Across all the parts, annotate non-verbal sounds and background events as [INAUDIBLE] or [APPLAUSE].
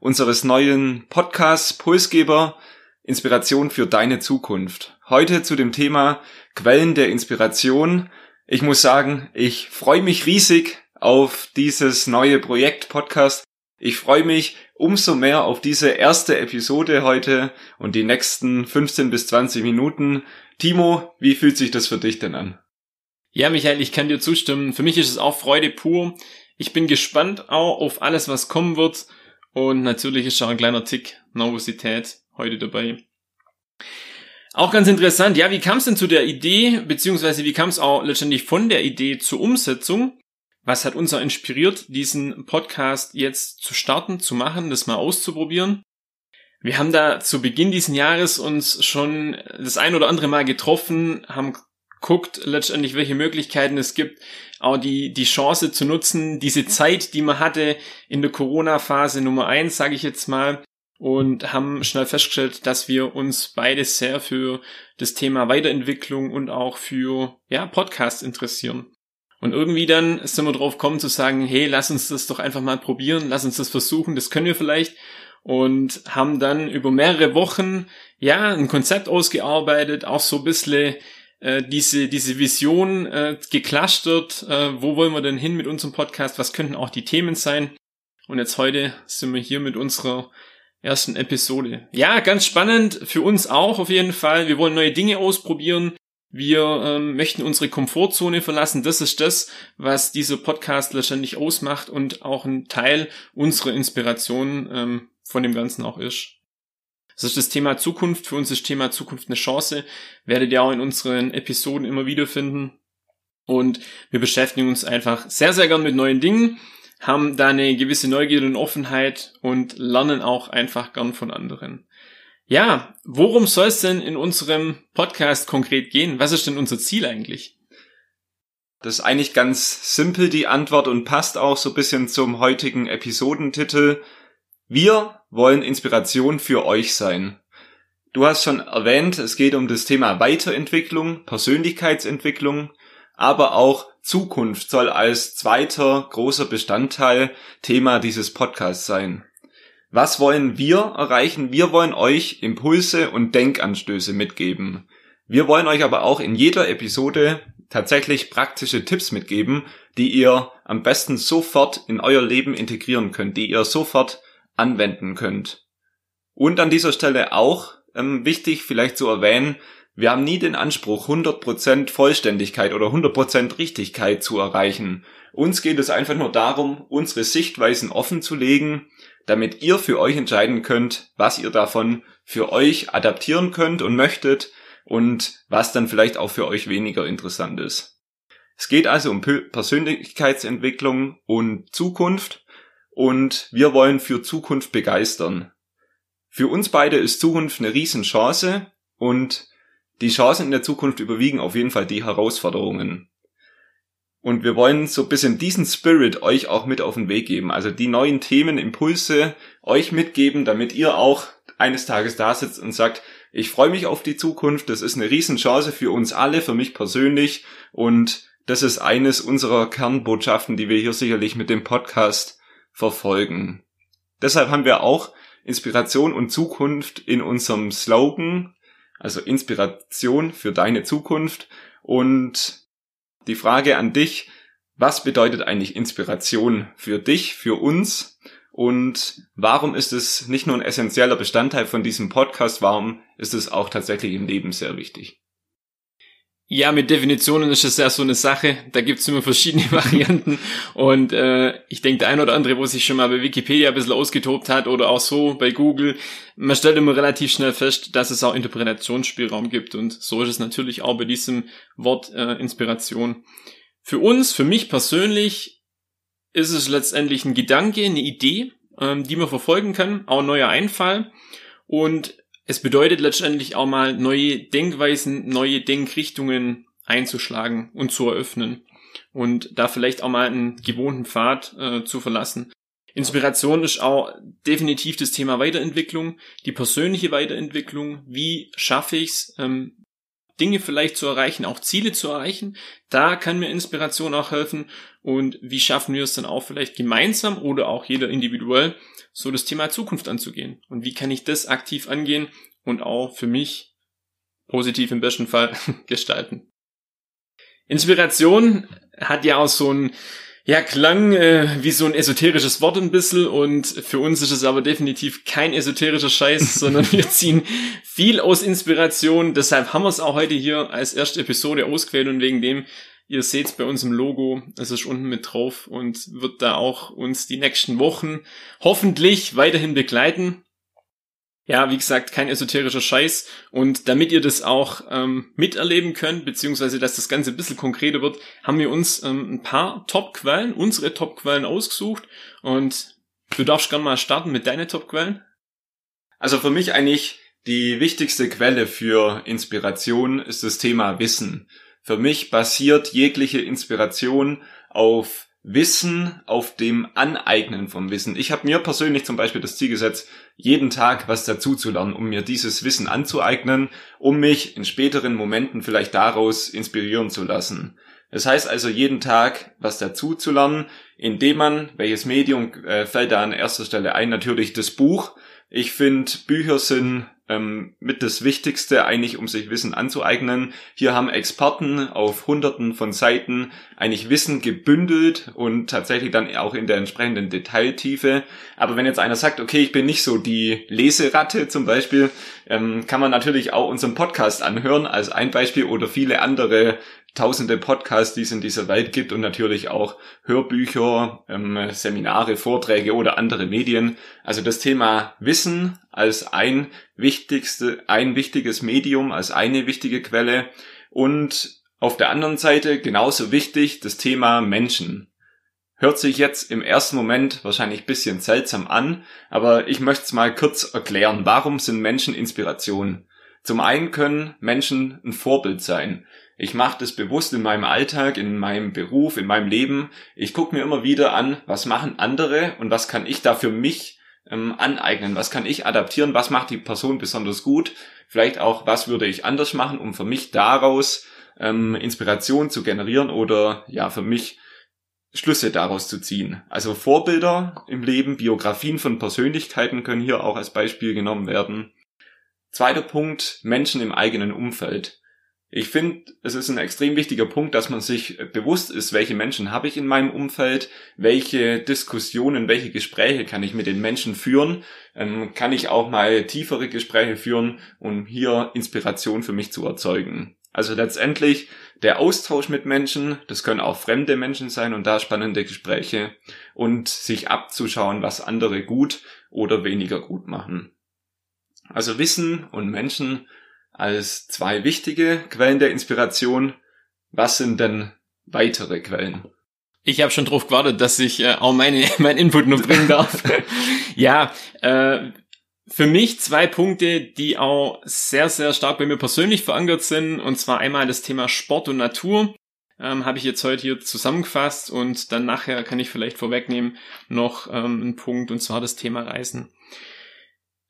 unseres neuen Podcasts Pulsgeber Inspiration für deine Zukunft. Heute zu dem Thema Quellen der Inspiration. Ich muss sagen, ich freue mich riesig auf dieses neue Projekt Podcast. Ich freue mich umso mehr auf diese erste Episode heute und die nächsten 15 bis 20 Minuten. Timo, wie fühlt sich das für dich denn an? Ja, Michael, ich kann dir zustimmen. Für mich ist es auch Freude pur. Ich bin gespannt auch auf alles, was kommen wird. Und natürlich ist auch ein kleiner Tick Nervosität heute dabei. Auch ganz interessant, ja, wie kam es denn zu der Idee, beziehungsweise wie kam es auch letztendlich von der Idee zur Umsetzung? Was hat uns inspiriert, diesen Podcast jetzt zu starten, zu machen, das mal auszuprobieren? Wir haben da zu Beginn diesen Jahres uns schon das ein oder andere Mal getroffen, haben guckt letztendlich, welche Möglichkeiten es gibt, auch die, die Chance zu nutzen, diese Zeit, die man hatte in der Corona-Phase Nummer eins, sage ich jetzt mal, und haben schnell festgestellt, dass wir uns beide sehr für das Thema Weiterentwicklung und auch für ja, Podcasts interessieren. Und irgendwie dann sind wir drauf gekommen zu sagen, hey, lass uns das doch einfach mal probieren, lass uns das versuchen, das können wir vielleicht. Und haben dann über mehrere Wochen, ja, ein Konzept ausgearbeitet, auch so ein bisschen äh, diese, diese Vision äh, geclustert, äh, wo wollen wir denn hin mit unserem Podcast, was könnten auch die Themen sein. Und jetzt heute sind wir hier mit unserer ersten Episode. Ja, ganz spannend für uns auch auf jeden Fall. Wir wollen neue Dinge ausprobieren. Wir ähm, möchten unsere Komfortzone verlassen. Das ist das, was dieser Podcast letztendlich ausmacht und auch ein Teil unserer Inspiration ähm, von dem Ganzen auch ist. Das ist das Thema Zukunft. Für uns ist Thema Zukunft eine Chance. Werdet ihr auch in unseren Episoden immer wieder finden. Und wir beschäftigen uns einfach sehr, sehr gern mit neuen Dingen, haben da eine gewisse Neugierde und Offenheit und lernen auch einfach gern von anderen. Ja, worum soll es denn in unserem Podcast konkret gehen? Was ist denn unser Ziel eigentlich? Das ist eigentlich ganz simpel die Antwort und passt auch so ein bisschen zum heutigen Episodentitel. Wir wollen Inspiration für euch sein. Du hast schon erwähnt, es geht um das Thema Weiterentwicklung, Persönlichkeitsentwicklung, aber auch Zukunft soll als zweiter großer Bestandteil Thema dieses Podcasts sein. Was wollen wir erreichen? Wir wollen euch Impulse und Denkanstöße mitgeben. Wir wollen euch aber auch in jeder Episode tatsächlich praktische Tipps mitgeben, die ihr am besten sofort in euer Leben integrieren könnt, die ihr sofort anwenden könnt. Und an dieser Stelle auch ähm, wichtig vielleicht zu erwähnen, wir haben nie den Anspruch, 100% Vollständigkeit oder 100% Richtigkeit zu erreichen. Uns geht es einfach nur darum, unsere Sichtweisen offen zu legen, damit ihr für euch entscheiden könnt, was ihr davon für euch adaptieren könnt und möchtet und was dann vielleicht auch für euch weniger interessant ist. Es geht also um Persönlichkeitsentwicklung und Zukunft und wir wollen für Zukunft begeistern. Für uns beide ist Zukunft eine Riesenchance und die Chancen in der Zukunft überwiegen auf jeden Fall die Herausforderungen. Und wir wollen so ein bisschen diesen Spirit euch auch mit auf den Weg geben. Also die neuen Themen, Impulse euch mitgeben, damit ihr auch eines Tages da sitzt und sagt, ich freue mich auf die Zukunft, das ist eine Riesenchance für uns alle, für mich persönlich und das ist eines unserer Kernbotschaften, die wir hier sicherlich mit dem Podcast verfolgen. Deshalb haben wir auch Inspiration und Zukunft in unserem Slogan, also Inspiration für deine Zukunft. Und die Frage an dich, was bedeutet eigentlich Inspiration für dich, für uns? Und warum ist es nicht nur ein essentieller Bestandteil von diesem Podcast, warum ist es auch tatsächlich im Leben sehr wichtig? Ja, mit Definitionen ist es ja so eine Sache. Da gibt's immer verschiedene [LAUGHS] Varianten. Und äh, ich denke, der ein oder andere, wo sich schon mal bei Wikipedia ein bisschen ausgetobt hat oder auch so bei Google, man stellt immer relativ schnell fest, dass es auch Interpretationsspielraum gibt. Und so ist es natürlich auch bei diesem Wort äh, Inspiration. Für uns, für mich persönlich, ist es letztendlich ein Gedanke, eine Idee, ähm, die man verfolgen kann, auch ein neuer Einfall. Und es bedeutet letztendlich auch mal neue Denkweisen, neue Denkrichtungen einzuschlagen und zu eröffnen. Und da vielleicht auch mal einen gewohnten Pfad äh, zu verlassen. Inspiration ist auch definitiv das Thema Weiterentwicklung, die persönliche Weiterentwicklung. Wie schaffe ich es, ähm, Dinge vielleicht zu erreichen, auch Ziele zu erreichen? Da kann mir Inspiration auch helfen. Und wie schaffen wir es dann auch vielleicht gemeinsam oder auch jeder individuell, so das Thema Zukunft anzugehen? Und wie kann ich das aktiv angehen und auch für mich positiv im besten Fall [LAUGHS] gestalten? Inspiration hat ja auch so ein ja, klang äh, wie so ein esoterisches Wort ein bisschen und für uns ist es aber definitiv kein esoterischer Scheiß, [LAUGHS] sondern wir ziehen viel aus Inspiration. Deshalb haben wir es auch heute hier als erste Episode ausgewählt und wegen dem, ihr seht es bei uns im Logo, es ist unten mit drauf und wird da auch uns die nächsten Wochen hoffentlich weiterhin begleiten. Ja, wie gesagt, kein esoterischer Scheiß. Und damit ihr das auch ähm, miterleben könnt, beziehungsweise dass das Ganze ein bisschen konkreter wird, haben wir uns ähm, ein paar Top-Quellen, unsere Top-Quellen ausgesucht. Und du darfst gerne mal starten mit deinen Top-Quellen. Also für mich eigentlich die wichtigste Quelle für Inspiration ist das Thema Wissen. Für mich basiert jegliche Inspiration auf Wissen, auf dem Aneignen vom Wissen. Ich habe mir persönlich zum Beispiel das Ziel gesetzt, jeden Tag was dazu zu lernen, um mir dieses Wissen anzueignen, um mich in späteren Momenten vielleicht daraus inspirieren zu lassen. Das heißt also jeden Tag was dazu zu lernen, indem man, welches Medium äh, fällt da an erster Stelle ein, natürlich das Buch. Ich finde, Bücher sind ähm, mit das Wichtigste eigentlich, um sich Wissen anzueignen. Hier haben Experten auf hunderten von Seiten eigentlich Wissen gebündelt und tatsächlich dann auch in der entsprechenden Detailtiefe. Aber wenn jetzt einer sagt, okay, ich bin nicht so die Leseratte zum Beispiel, ähm, kann man natürlich auch unseren Podcast anhören als ein Beispiel oder viele andere tausende Podcasts, die es in dieser Welt gibt und natürlich auch Hörbücher, ähm, Seminare, Vorträge oder andere Medien. Also das Thema Wissen als ein wichtigste, ein wichtiges Medium, als eine wichtige Quelle und auf der anderen Seite genauso wichtig das Thema Menschen. Hört sich jetzt im ersten Moment wahrscheinlich bisschen seltsam an, aber ich möchte es mal kurz erklären. Warum sind Menschen Inspiration? Zum einen können Menschen ein Vorbild sein. Ich mache das bewusst in meinem Alltag, in meinem Beruf, in meinem Leben. Ich gucke mir immer wieder an, was machen andere und was kann ich da für mich ähm, aneignen, was kann ich adaptieren, was macht die Person besonders gut, vielleicht auch, was würde ich anders machen, um für mich daraus ähm, Inspiration zu generieren oder ja, für mich Schlüsse daraus zu ziehen. Also Vorbilder im Leben, Biografien von Persönlichkeiten können hier auch als Beispiel genommen werden. Zweiter Punkt, Menschen im eigenen Umfeld. Ich finde, es ist ein extrem wichtiger Punkt, dass man sich bewusst ist, welche Menschen habe ich in meinem Umfeld, welche Diskussionen, welche Gespräche kann ich mit den Menschen führen, ähm, kann ich auch mal tiefere Gespräche führen, um hier Inspiration für mich zu erzeugen. Also letztendlich der Austausch mit Menschen, das können auch fremde Menschen sein und da spannende Gespräche und sich abzuschauen, was andere gut oder weniger gut machen. Also Wissen und Menschen als zwei wichtige Quellen der Inspiration. Was sind denn weitere Quellen? Ich habe schon drauf gewartet, dass ich äh, auch meine [LAUGHS] mein Input noch bringen [LAUGHS] darf. ja, äh, für mich zwei Punkte, die auch sehr, sehr stark bei mir persönlich verankert sind. Und zwar einmal das Thema Sport und Natur. Ähm, habe ich jetzt heute hier zusammengefasst und dann nachher kann ich vielleicht vorwegnehmen noch ähm, einen Punkt und zwar das Thema Reisen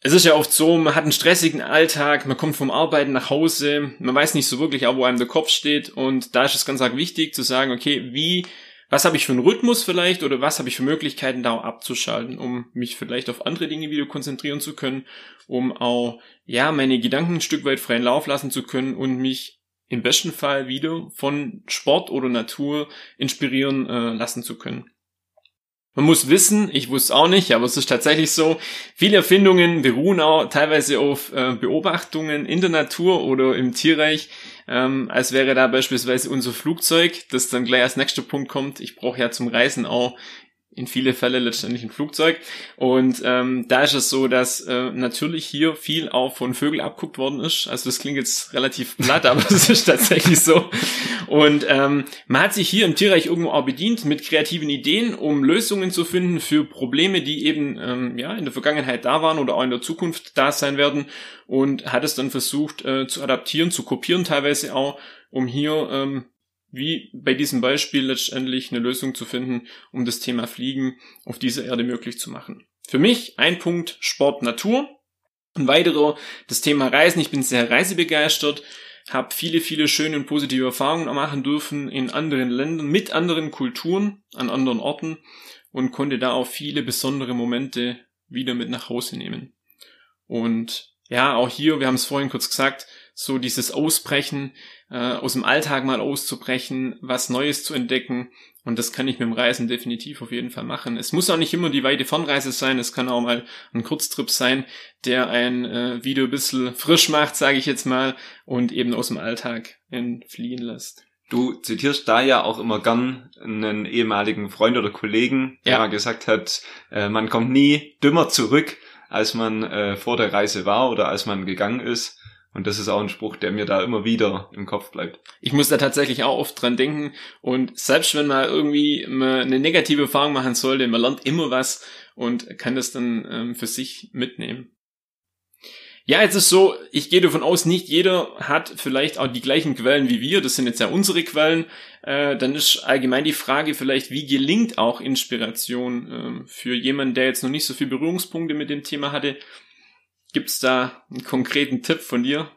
es ist ja oft so, man hat einen stressigen Alltag, man kommt vom Arbeiten nach Hause, man weiß nicht so wirklich auch, wo einem der Kopf steht und da ist es ganz arg wichtig zu sagen, okay, wie, was habe ich für einen Rhythmus vielleicht oder was habe ich für Möglichkeiten da auch abzuschalten, um mich vielleicht auf andere Dinge wieder konzentrieren zu können, um auch, ja, meine Gedanken ein Stück weit freien Lauf lassen zu können und mich im besten Fall wieder von Sport oder Natur inspirieren äh, lassen zu können. Man muss wissen, ich wusste auch nicht, aber es ist tatsächlich so, viele Erfindungen beruhen auch teilweise auf äh, Beobachtungen in der Natur oder im Tierreich, ähm, als wäre da beispielsweise unser Flugzeug, das dann gleich als nächster Punkt kommt. Ich brauche ja zum Reisen auch in viele Fälle letztendlich ein Flugzeug. Und ähm, da ist es so, dass äh, natürlich hier viel auch von Vögeln abguckt worden ist. Also das klingt jetzt relativ platt, [LAUGHS] aber es ist tatsächlich so. Und ähm, man hat sich hier im Tierreich irgendwo auch bedient mit kreativen Ideen, um Lösungen zu finden für Probleme, die eben ähm, ja in der Vergangenheit da waren oder auch in der Zukunft da sein werden. Und hat es dann versucht äh, zu adaptieren, zu kopieren teilweise auch, um hier ähm, wie bei diesem Beispiel letztendlich eine Lösung zu finden, um das Thema Fliegen auf dieser Erde möglich zu machen. Für mich ein Punkt Sport, Natur. Ein weiterer das Thema Reisen. Ich bin sehr reisebegeistert, habe viele, viele schöne und positive Erfahrungen machen dürfen in anderen Ländern, mit anderen Kulturen, an anderen Orten und konnte da auch viele besondere Momente wieder mit nach Hause nehmen. Und ja, auch hier, wir haben es vorhin kurz gesagt, so dieses Ausbrechen, äh, aus dem Alltag mal auszubrechen, was Neues zu entdecken. Und das kann ich mit dem Reisen definitiv auf jeden Fall machen. Es muss auch nicht immer die weite Fernreise sein, es kann auch mal ein Kurztrip sein, der ein äh, wieder ein bisschen frisch macht, sage ich jetzt mal, und eben aus dem Alltag entfliehen lässt. Du zitierst da ja auch immer gern einen ehemaligen Freund oder Kollegen, der ja. mal gesagt hat, äh, man kommt nie dümmer zurück, als man äh, vor der Reise war oder als man gegangen ist. Und das ist auch ein Spruch, der mir da immer wieder im Kopf bleibt. Ich muss da tatsächlich auch oft dran denken. Und selbst wenn man irgendwie eine negative Erfahrung machen sollte, man lernt immer was und kann das dann ähm, für sich mitnehmen. Ja, jetzt ist so, ich gehe davon aus, nicht jeder hat vielleicht auch die gleichen Quellen wie wir. Das sind jetzt ja unsere Quellen. Äh, dann ist allgemein die Frage vielleicht, wie gelingt auch Inspiration äh, für jemanden, der jetzt noch nicht so viel Berührungspunkte mit dem Thema hatte. Gibt's da einen konkreten Tipp von dir?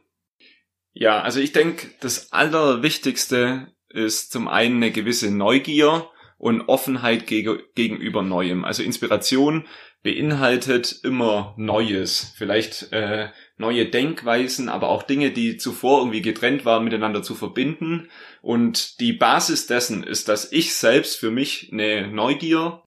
Ja, also ich denke, das Allerwichtigste ist zum einen eine gewisse Neugier und Offenheit gegenüber Neuem. Also Inspiration beinhaltet immer Neues, vielleicht äh, neue Denkweisen, aber auch Dinge, die zuvor irgendwie getrennt waren, miteinander zu verbinden. Und die Basis dessen ist, dass ich selbst für mich eine Neugier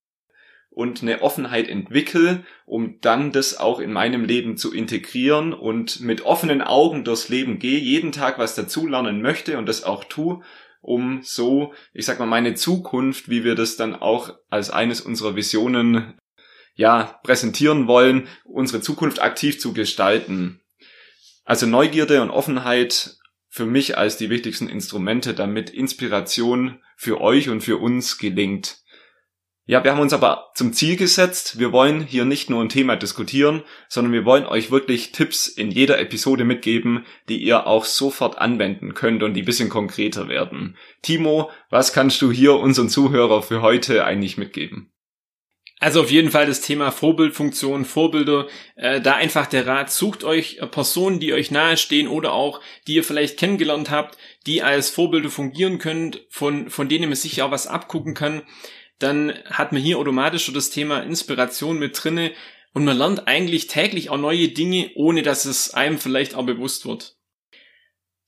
und eine Offenheit entwickle, um dann das auch in meinem Leben zu integrieren und mit offenen Augen durchs Leben gehe, jeden Tag was dazulernen möchte und das auch tue, um so, ich sag mal, meine Zukunft, wie wir das dann auch als eines unserer Visionen ja, präsentieren wollen, unsere Zukunft aktiv zu gestalten. Also Neugierde und Offenheit für mich als die wichtigsten Instrumente, damit Inspiration für euch und für uns gelingt. Ja, wir haben uns aber zum Ziel gesetzt, wir wollen hier nicht nur ein Thema diskutieren, sondern wir wollen euch wirklich Tipps in jeder Episode mitgeben, die ihr auch sofort anwenden könnt und die bisschen konkreter werden. Timo, was kannst du hier unseren Zuhörer für heute eigentlich mitgeben? Also auf jeden Fall das Thema Vorbildfunktion, Vorbilder. Äh, da einfach der Rat, sucht euch Personen, die euch nahestehen oder auch, die ihr vielleicht kennengelernt habt, die als Vorbilder fungieren können, von, von denen man sich auch was abgucken kann. Dann hat man hier automatisch schon das Thema Inspiration mit drinne und man lernt eigentlich täglich auch neue Dinge, ohne dass es einem vielleicht auch bewusst wird.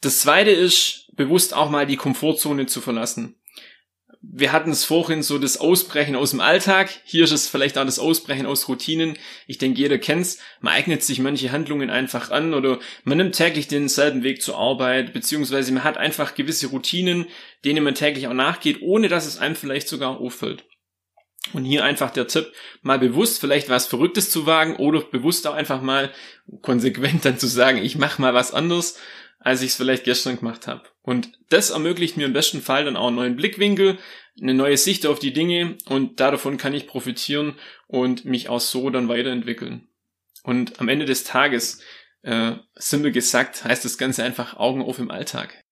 Das zweite ist, bewusst auch mal die Komfortzone zu verlassen wir hatten es vorhin so das Ausbrechen aus dem Alltag. Hier ist es vielleicht auch das Ausbrechen aus Routinen. Ich denke, jeder kennt's. Man eignet sich manche Handlungen einfach an oder man nimmt täglich denselben Weg zur Arbeit, beziehungsweise man hat einfach gewisse Routinen, denen man täglich auch nachgeht, ohne dass es einem vielleicht sogar auffällt. Und hier einfach der Tipp, mal bewusst vielleicht was Verrücktes zu wagen oder bewusst auch einfach mal konsequent dann zu sagen, ich mache mal was anderes als ich es vielleicht gestern gemacht habe. Und das ermöglicht mir im besten Fall dann auch einen neuen Blickwinkel, eine neue Sicht auf die Dinge und davon kann ich profitieren und mich auch so dann weiterentwickeln. Und am Ende des Tages, äh, simpel gesagt, heißt das Ganze einfach Augen auf im Alltag.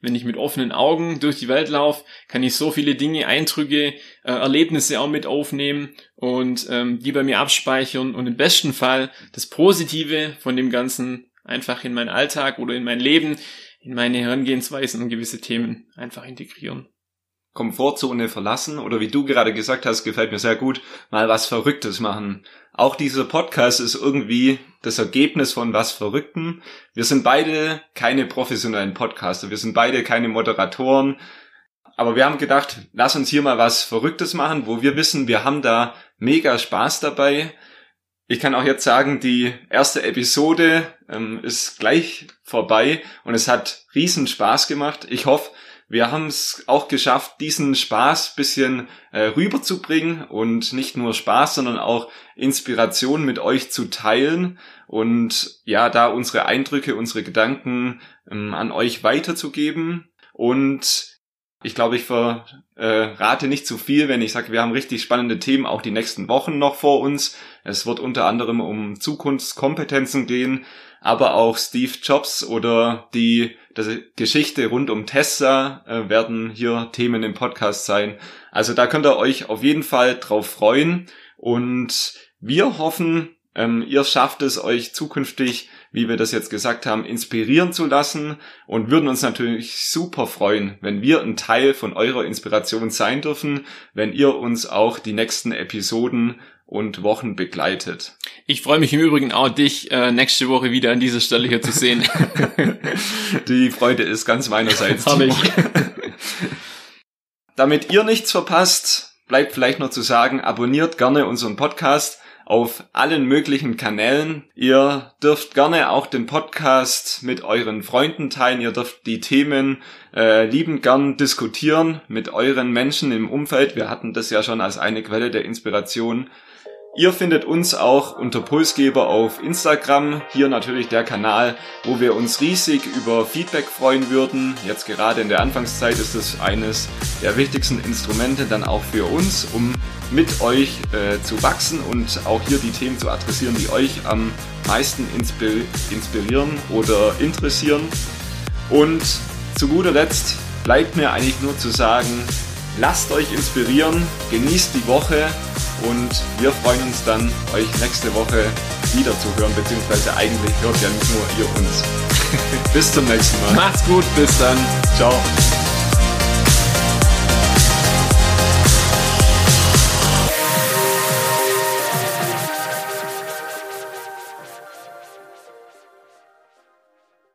Wenn ich mit offenen Augen durch die Welt laufe, kann ich so viele Dinge, Eindrücke, äh, Erlebnisse auch mit aufnehmen und ähm, die bei mir abspeichern und im besten Fall das Positive von dem Ganzen einfach in meinen Alltag oder in mein Leben, in meine Herangehensweisen und gewisse Themen einfach integrieren. Komfortzone verlassen oder wie du gerade gesagt hast, gefällt mir sehr gut, mal was Verrücktes machen. Auch dieser Podcast ist irgendwie das Ergebnis von was Verrückten. Wir sind beide keine professionellen Podcaster, wir sind beide keine Moderatoren, aber wir haben gedacht, lass uns hier mal was Verrücktes machen, wo wir wissen, wir haben da mega Spaß dabei. Ich kann auch jetzt sagen, die erste Episode ähm, ist gleich vorbei und es hat riesen Spaß gemacht. Ich hoffe, wir haben es auch geschafft, diesen Spaß bisschen äh, rüberzubringen und nicht nur Spaß, sondern auch Inspiration mit euch zu teilen und ja, da unsere Eindrücke, unsere Gedanken ähm, an euch weiterzugeben. Und ich glaube, ich verrate nicht zu viel, wenn ich sage, wir haben richtig spannende Themen auch die nächsten Wochen noch vor uns. Es wird unter anderem um Zukunftskompetenzen gehen, aber auch Steve Jobs oder die, die Geschichte rund um Tesla äh, werden hier Themen im Podcast sein. Also da könnt ihr euch auf jeden Fall drauf freuen und wir hoffen, ähm, ihr schafft es euch zukünftig, wie wir das jetzt gesagt haben, inspirieren zu lassen und würden uns natürlich super freuen, wenn wir ein Teil von eurer Inspiration sein dürfen, wenn ihr uns auch die nächsten Episoden und Wochen begleitet. Ich freue mich im Übrigen auch, dich äh, nächste Woche wieder an dieser Stelle hier zu sehen. [LAUGHS] Die Freude ist ganz meinerseits. [LAUGHS] [LAUGHS] Damit ihr nichts verpasst, bleibt vielleicht noch zu sagen, abonniert gerne unseren Podcast auf allen möglichen Kanälen. Ihr dürft gerne auch den Podcast mit euren Freunden teilen. Ihr dürft die Themen äh, liebend gern diskutieren mit euren Menschen im Umfeld. Wir hatten das ja schon als eine Quelle der Inspiration. Ihr findet uns auch unter Pulsgeber auf Instagram. Hier natürlich der Kanal, wo wir uns riesig über Feedback freuen würden. Jetzt gerade in der Anfangszeit ist es eines der wichtigsten Instrumente dann auch für uns, um mit euch äh, zu wachsen und auch hier die Themen zu adressieren, die euch am meisten inspirieren oder interessieren. Und zu guter Letzt bleibt mir eigentlich nur zu sagen, lasst euch inspirieren, genießt die Woche und wir freuen uns dann, euch nächste Woche wieder zu hören, beziehungsweise eigentlich hört ja nicht nur ihr uns. [LAUGHS] bis zum nächsten Mal. Macht's gut, bis dann. Ciao.